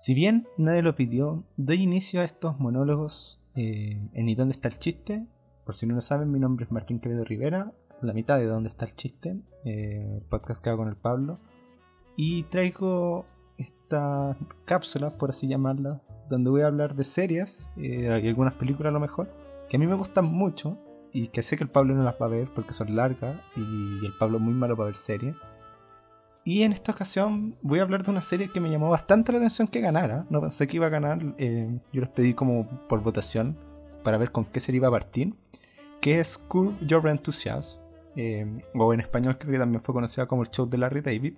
Si bien nadie lo pidió, doy inicio a estos monólogos eh, en ¿Y dónde está el chiste? Por si no lo saben, mi nombre es Martín Quevedo Rivera, la mitad de ¿Dónde está el chiste? Eh, podcast que hago con el Pablo. Y traigo esta cápsula, por así llamarla, donde voy a hablar de series eh, y algunas películas a lo mejor, que a mí me gustan mucho y que sé que el Pablo no las va a ver porque son largas y el Pablo muy malo para ver series. Y en esta ocasión voy a hablar de una serie que me llamó bastante la atención que ganara. No pensé que iba a ganar. Eh, yo les pedí como por votación para ver con qué serie iba a partir. Que es Curve Your Enthusiasm. Eh, o en español creo que también fue conocida como el show de Larry David.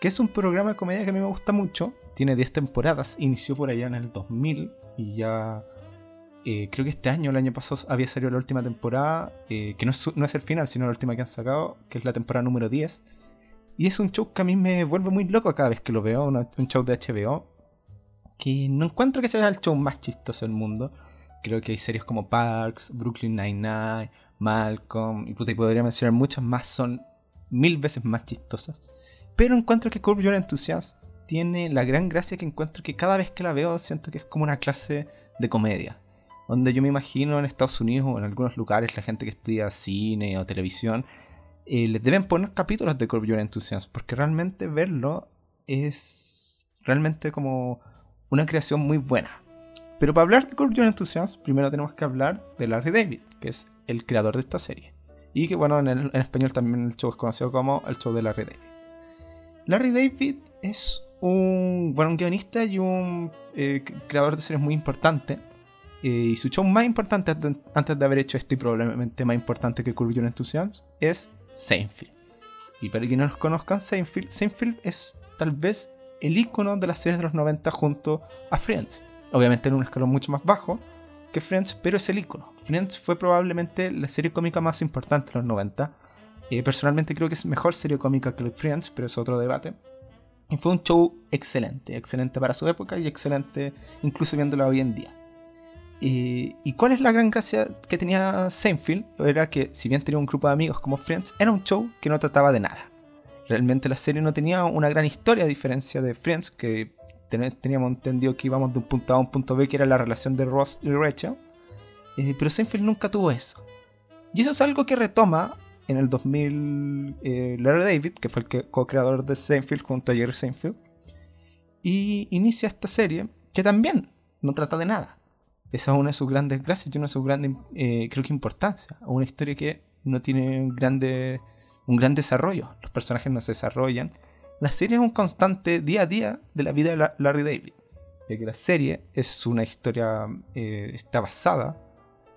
Que es un programa de comedia que a mí me gusta mucho. Tiene 10 temporadas. Inició por allá en el 2000. Y ya eh, creo que este año, el año pasado, había salido la última temporada, que no es, no es, el final, sino la última que han sacado, que es la temporada número 10. Y es un show que a mí me vuelve muy loco cada vez que lo veo, un show de HBO. Que no encuentro que sea el show más chistoso del mundo. Creo que hay series como Parks, Brooklyn Nine-Nine, Malcolm, y, puta, podría mencionar muchas más, son mil veces más chistosas. Pero encuentro que Curb Your Enthusiasm tiene la gran gracia que encuentro que cada vez que la veo siento que es como una clase de comedia. Donde yo me imagino en Estados Unidos o en algunos lugares la gente que estudia cine o televisión les deben poner capítulos de Curb Your Enthusiasm, porque realmente verlo es realmente como una creación muy buena. Pero para hablar de Curb Your Enthusiasm, primero tenemos que hablar de Larry David, que es el creador de esta serie. Y que bueno, en, español también el show es conocido como el show de Larry David. Larry David es un, bueno, un guionista y un eh, creador de series muy importante. Eh, y su show más importante antes de haber hecho esto y probablemente más importante que Curb Your Enthusiasm es Seinfeld. Y para quienes no conozcan Seinfeld, Seinfeld es tal vez el icono de las series de los 90 junto a Friends. Obviamente en un escalón mucho más bajo que Friends, pero es el icono. Friends fue probablemente la serie cómica más importante de los 90. Eh, personalmente creo que es mejor serie cómica que Friends, pero es otro debate. Y fue un show excelente, excelente para su época y excelente incluso viéndolo hoy en día. ¿Y cuál es la gran gracia que tenía Seinfeld? Era que, si bien tenía un grupo de amigos como Friends, era un show que no trataba de nada. Realmente la serie no tenía una gran historia a diferencia de Friends, que teníamos entendido que íbamos de un punto A a un punto B, que era la relación de Ross y Rachel. Eh, pero Seinfeld nunca tuvo eso. Y eso es algo que retoma en el 2000 eh, Larry David, que fue el co-creador de Seinfeld junto a Jerry Seinfeld. Y inicia esta serie que también no trata de nada esa es una de sus grandes gracias y una de sus grandes, eh, creo que, importancia. Una historia que no tiene un, grande, un gran desarrollo. Los personajes no se desarrollan. La serie es un constante día a día de la vida de Larry David. Ya que la serie es una historia, eh, está basada,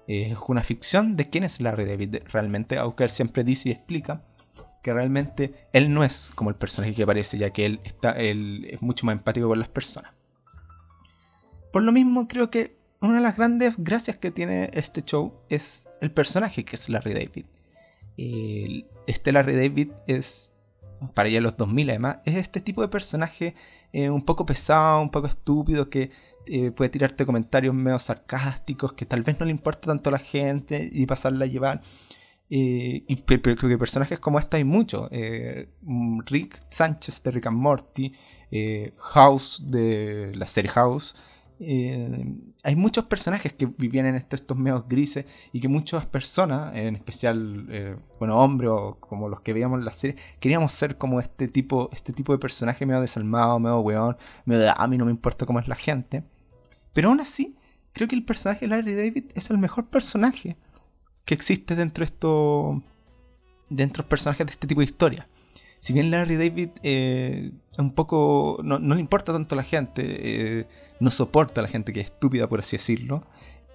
eh, es una ficción de quién es Larry David realmente, aunque él siempre dice y explica que realmente él no es como el personaje que aparece, ya que él, está, él es mucho más empático con las personas. Por lo mismo, creo que una de las grandes gracias que tiene este show es el personaje que es Larry David. este Larry David es, para ya los 2000 además, es este tipo de personaje eh, un poco pesado, un poco estúpido, que eh, puede tirarte comentarios medio sarcásticos, que tal vez no le importa tanto a la gente y pasarla a llevar. Eh, y creo que personajes como este hay muchos. Rick Sánchez de Rick and Morty, House de la serie House. Eh, hay muchos personajes que vivían en estos, medios grises y que muchas personas, en especial, eh, bueno, hombres o como los que veíamos en la serie, queríamos ser como este tipo, este tipo de personaje medio desalmado, medio weón, medio de a mí no me importa cómo es la gente. Pero aún así, creo que el personaje de Larry David es el mejor personaje que existe dentro de estos dentro personajes de este tipo de historia si bien Larry David eh, un poco no, le importa tanto a la gente, eh, no soporta a la gente que es estúpida, por así decirlo,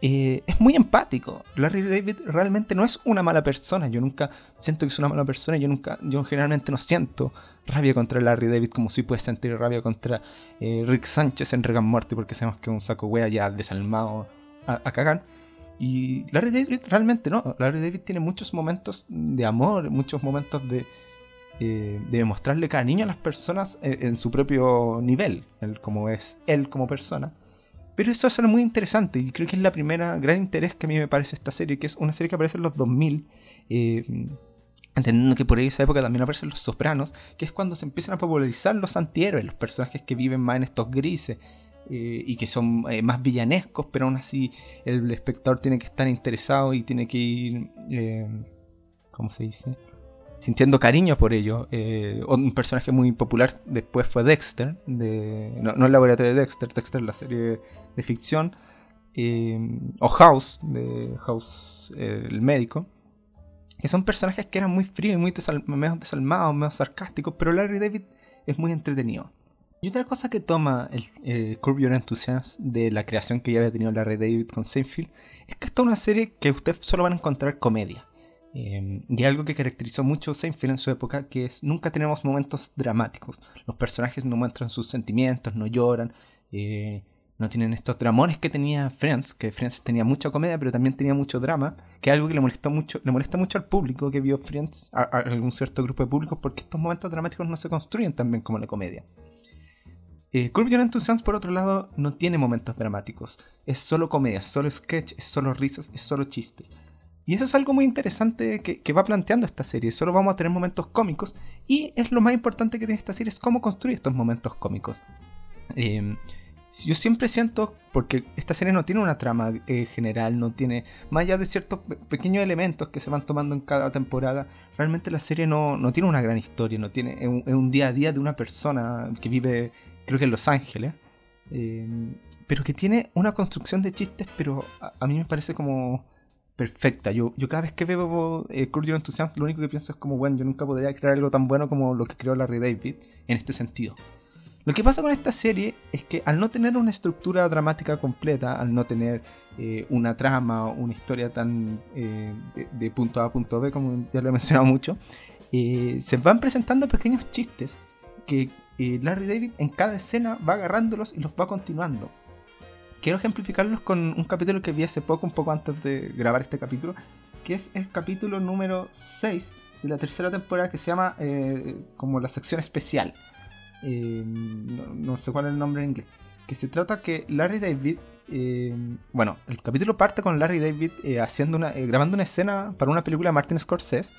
eh, es muy empático. Larry David realmente no es una mala persona. Yo nunca siento que es una mala persona. Yo nunca, yo generalmente no siento rabia contra Larry David como si puedes sentir rabia contra Rick Sánchez en Regan Morty, porque sabemos que es un saco wea ya desalmado a, a cagar. Y Larry David realmente no. Larry David tiene muchos momentos de amor, muchos momentos de, eh, de mostrarle cariño a las personas eh, en, su propio nivel, como es él como persona. Pero eso es algo muy interesante y creo que es la primera gran interés que a mí me parece esta serie, que es una serie que aparece en los 2000. Eh, entendiendo que por esa época también aparecen los sopranos, que es cuando se empiezan a popularizar los antihéroes, los personajes que viven más en estos grises. Eh, y que son eh, más villanescos, pero aún así el espectador tiene que estar interesado y tiene que ir, ¿cómo se dice? Sintiendo cariño por ello. un personaje muy popular después fue Dexter, de, no, el laboratorio de Dexter, Dexter la serie de ficción, o House, de House el médico que son personajes que eran muy fríos y muy medio desalmados, medio sarcásticos, pero Larry David es muy entretenido. Y otra cosa que toma el eh, Curb Your Enthusiasm de la creación que ya había tenido Larry David con Seinfeld es que esta es una serie que ustedes solo van a encontrar comedia. Y algo que caracterizó mucho Seinfeld en su época, que es nunca tenemos momentos dramáticos. Los personajes no muestran sus sentimientos, no lloran, eh, no tienen estos dramones que tenía Friends, que Friends tenía mucha comedia, pero también tenía mucho drama, que es algo que le molestó mucho, le molesta mucho al público que vio Friends, a, algún cierto grupo de públicos, porque estos momentos dramáticos no se construyen tan bien como la comedia. Eh, Curb Your Enthusiasm, por otro lado, no tiene momentos dramáticos. Es solo comedia, es solo sketch, es solo risas, es solo chistes. Y eso es algo muy interesante que, va planteando esta serie. Solo vamos a tener momentos cómicos. Y es lo más importante que tiene esta serie, es cómo construir estos momentos cómicos. Eh, yo siempre siento, porque esta serie no tiene una trama eh, general, no tiene, más allá de ciertos pequeños elementos que se van tomando en cada temporada, realmente la serie no, no tiene una gran historia, no tiene, es un, día a día de una persona que vive, creo que en Los Ángeles, eh, pero que tiene una construcción de chistes, pero a, mí me parece como perfecta. Yo, yo cada vez que veo eh, Your Enthusiasm, lo único que pienso es como, bueno, yo nunca podría crear algo tan bueno como lo que creó Larry David en este sentido. Lo que pasa con esta serie es que al no tener una estructura dramática completa, al no tener eh, una trama o una historia tan eh, de, punto A a punto B, como ya lo he mencionado mucho, eh, se van presentando pequeños chistes que Larry David en cada escena va agarrándolos y los va continuando. Quiero ejemplificarlos con un capítulo que vi hace poco, un poco antes de grabar este capítulo, que es el capítulo número 6 de la tercera temporada que se llama como la sección especial. Eh, no, sé cuál es el nombre en inglés, que se trata que Larry David, eh, bueno, el capítulo parte con Larry David eh, grabando una escena para una película de Martin Scorsese,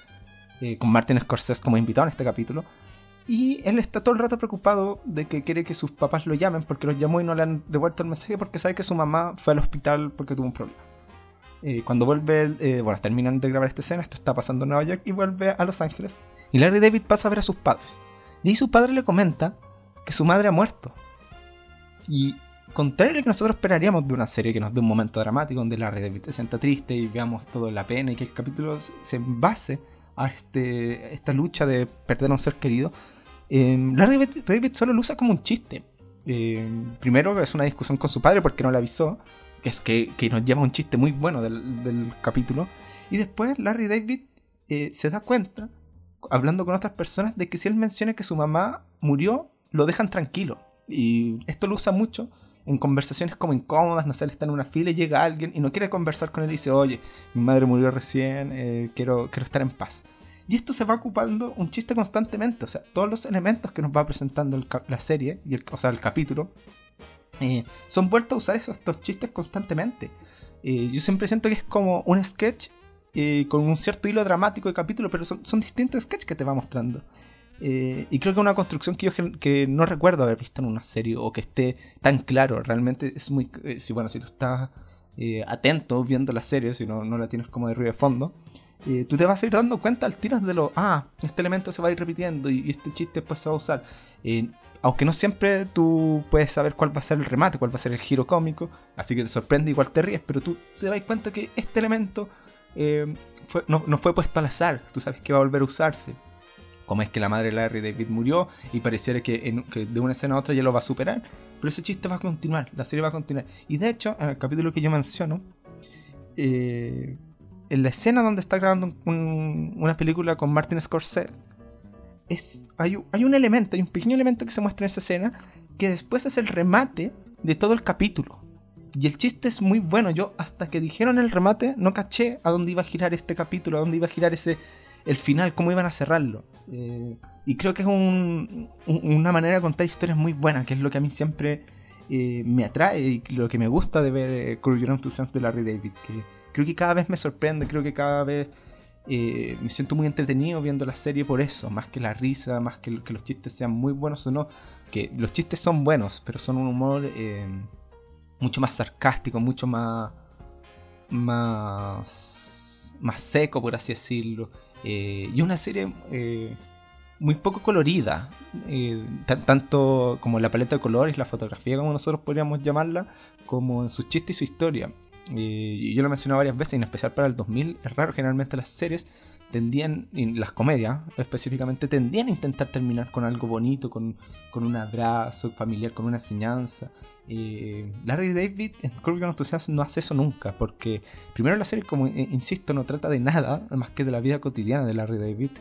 con Martin Scorsese como invitado en este capítulo, y él está todo el rato preocupado de que quiere que sus papás lo llamen porque los llamó y no le han devuelto el mensaje porque sabe que su mamá fue al hospital porque tuvo un problema. cuando vuelve, bueno, terminan de grabar esta escena, esto está pasando en Nueva York y vuelve a Los Ángeles. Y Larry David pasa a ver a sus padres. Y ahí su padre le comenta que su madre ha muerto. Y contrario a lo que nosotros esperaríamos de una serie que nos dé un momento dramático donde la David se sienta triste y veamos todo en la pena y que el capítulo se base a este, esta lucha de perder a un ser querido, eh, Larry David, solo lo usa como un chiste. Em, primero es una discusión con su padre porque no le avisó, que es que, nos lleva un chiste muy bueno del, capítulo. Y después Larry David eh, se da cuenta hablando con otras personas de que si él menciona que su mamá murió, lo dejan tranquilo. Y esto lo usa mucho en conversaciones como incómodas, no sé, él está en una fila y llega alguien y no quiere conversar con él y dice, oye, mi madre murió recién, eh, quiero, quiero estar en paz. Y esto se va ocupando un chiste constantemente, o sea, todos los elementos que nos va presentando la serie, y el, o sea, el capítulo, eh, son vueltos a usar esos, estos chistes constantemente. Eh, yo siempre siento que es como un sketch eh, con un cierto hilo dramático de capítulo, pero son, distintos sketches que te va mostrando. Eh, y creo que es una construcción que yo que no recuerdo haber visto en una serie o que esté tan claro. Realmente es muy. Eh, si, bueno, si tú estás atento viendo la serie, si no, no la tienes como de ruido de fondo, tú te vas a ir dando cuenta al tiras de lo. Ah, este elemento se va a ir repitiendo y, este chiste después se va a usar. aunque no siempre tú puedes saber cuál va a ser el remate, cuál va a ser el giro cómico, así que te sorprende, igual te ríes, pero tú te das cuenta que este elemento eh, no, fue puesto al azar, tú sabes que va a volver a usarse. Como es que la madre de Larry David murió y pareciera que, de una escena a otra ya lo va a superar, pero ese chiste va a continuar, la serie va a continuar. Y de hecho, en el capítulo que yo menciono, eh, en la escena donde está grabando una película con Martin Scorsese, es, hay, hay un elemento, hay un pequeño elemento que se muestra en esa escena que después es el remate de todo el capítulo. Y el chiste es muy bueno. Yo hasta que dijeron el remate no caché a dónde iba a girar este capítulo, a dónde iba a girar ese el final, cómo iban a cerrarlo. Eh, y creo que es una manera de contar historias muy buena, que es lo que a mí siempre eh, me atrae y lo que me gusta de ver eh, Your Enthusiasm de Larry David. Que creo que cada vez me sorprende, creo que cada vez me siento muy entretenido viendo la serie por eso, más que la risa, más que, los chistes sean muy buenos o no, que los chistes son buenos, pero son un humor mucho más sarcástico, mucho más, más seco, por así decirlo, eh, y una serie muy poco colorida, tanto como la paleta de colores, la fotografía, como nosotros podríamos llamarla, como en su chiste y su historia. Yo lo he mencionado varias veces, en especial para el 2000, es raro, generalmente las series tendían, las comedias específicamente, tendían a intentar terminar con algo bonito, con, un abrazo familiar, con una enseñanza. Eh, Larry David en Curb Your no hace eso nunca, porque primero la serie, como eh, insisto, no trata de nada más que de la vida cotidiana de Larry David.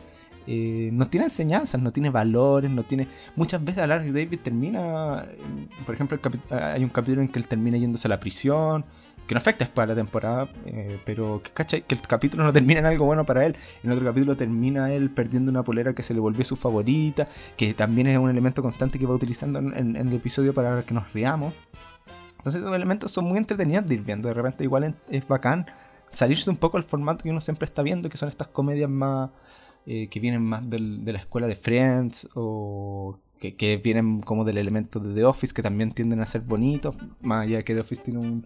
Eh, no tiene enseñanzas, no tiene valores, no tiene... Muchas veces Larry David termina, por ejemplo, hay un capítulo en que él termina yéndose a la prisión, que no afecta para la temporada, eh, pero que, que el capítulo no termina en algo bueno para él. En otro capítulo termina él perdiendo una polera que se le volvió su favorita, que también es un elemento constante que va utilizando en, el episodio para que nos riamos. Entonces esos elementos son muy entretenidos de ir viendo. De repente igual es bacán salirse un poco del formato que uno siempre está viendo, que son estas comedias más... Eh, que vienen más de la escuela de Friends o que, que, vienen como del elemento de The Office, que también tienden a ser bonitos, más allá de que The Office tiene un,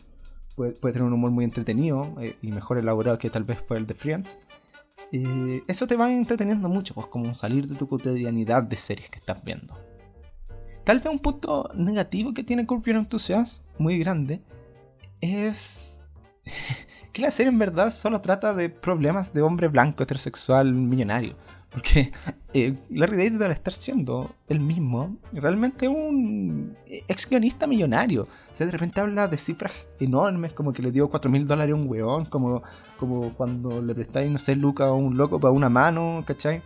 puede, tener un humor muy entretenido eh, y mejor elaborado que tal vez fue el de Friends. Eh, eso te va entreteniendo mucho, pues como salir de tu cotidianidad de series que estás viendo. Tal vez un punto negativo que tiene Curb Your Enthusiasm, muy grande, es que la serie en verdad solo trata de problemas de hombre blanco heterosexual millonario. Porque eh, Larry David al estar siendo el mismo, realmente un ex guionista millonario. O sea, de repente habla de cifras enormes, como que le dio 4 mil dólares a un weón, como, como cuando le prestáis, no sé, Luca a un loco para una mano, ¿cachai?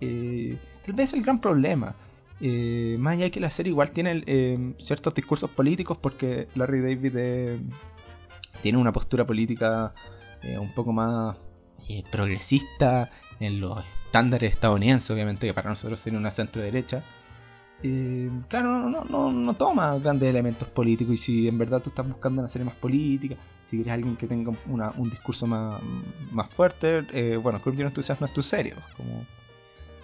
Eh, tal vez es el gran problema. Eh, más allá de que la serie igual tiene ciertos discursos políticos, porque Larry David tiene una postura política un poco más progresista, en los estándares estadounidenses, obviamente, que para nosotros sería una centro derecha. Eh, claro, no, no, no, toma grandes elementos políticos y si en verdad tú estás buscando una serie más política, si quieres alguien que tenga un discurso más, más fuerte, eh, bueno, Curb Your Enthusiasm no es tu serie, como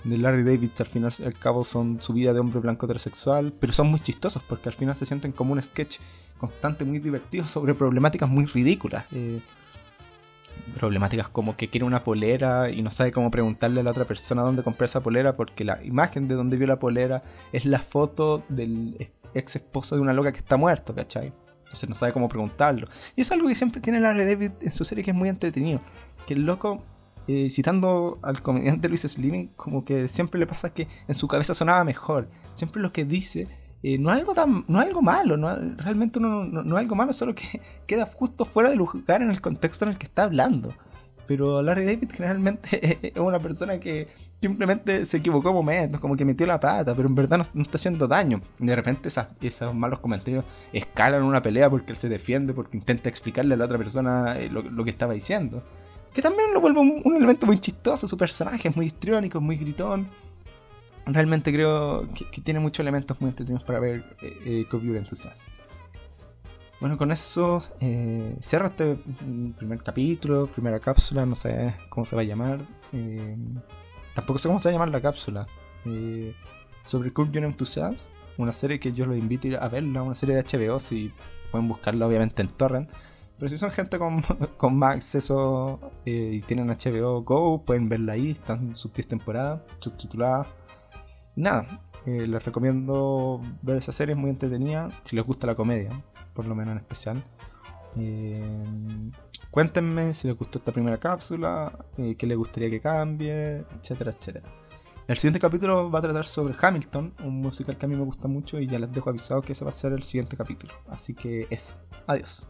de Larry David al final al cabo son su vida de hombre blanco heterosexual, pero son muy chistosos porque al final se sienten como un sketch constante, muy divertido sobre problemáticas muy ridículas. Eh, problemáticas como que quiere una polera y no sabe cómo preguntarle a la otra persona dónde compró esa polera porque la imagen de donde vio la polera es la foto del ex esposo de una loca que está muerto, ¿cachai? Entonces no sabe cómo preguntarlo. Y es algo que siempre tiene Larry David en su serie que es muy entretenido. Que el loco, eh, citando al comediante Luis Slimming, como que siempre le pasa que en su cabeza sonaba mejor. Siempre lo que dice eh, no es algo tan, no algo malo, no, realmente no, no, es algo malo, solo que queda justo fuera de lugar en el contexto en el que está hablando. Pero Larry David generalmente es una persona que simplemente se equivocó momentos, como que metió la pata, pero en verdad no, está haciendo daño. de repente esos malos comentarios escalan una pelea porque él se defiende, porque intenta explicarle a la otra persona eh, lo, que estaba diciendo. Que también lo vuelve un, elemento muy chistoso, su personaje es muy histriónico, muy gritón realmente creo que, tiene muchos elementos muy entretenidos para ver eh, eh Enthusiasm. Bueno, con eso eh, cierro este primer capítulo, primera cápsula, no sé cómo se va a llamar. Eh, tampoco sé cómo se va a llamar la cápsula. Eh, sobre Curb Your una serie que yo los invito a verla, una serie de HBO, si pueden buscarla obviamente en Torrent. Pero si son gente con, con más acceso y tienen HBO Go, pueden verla ahí, están subtemporada, subtitulada nada, eh, les recomiendo ver esa serie, es muy entretenida, si les gusta la comedia, por lo menos en especial. Eh, cuéntenme si les gustó esta primera cápsula, eh, qué les gustaría que cambie, etcétera, etcétera. El siguiente capítulo va a tratar sobre Hamilton, un musical que a mí me gusta mucho y ya les dejo avisado que ese va a ser el siguiente capítulo. Así que eso, adiós.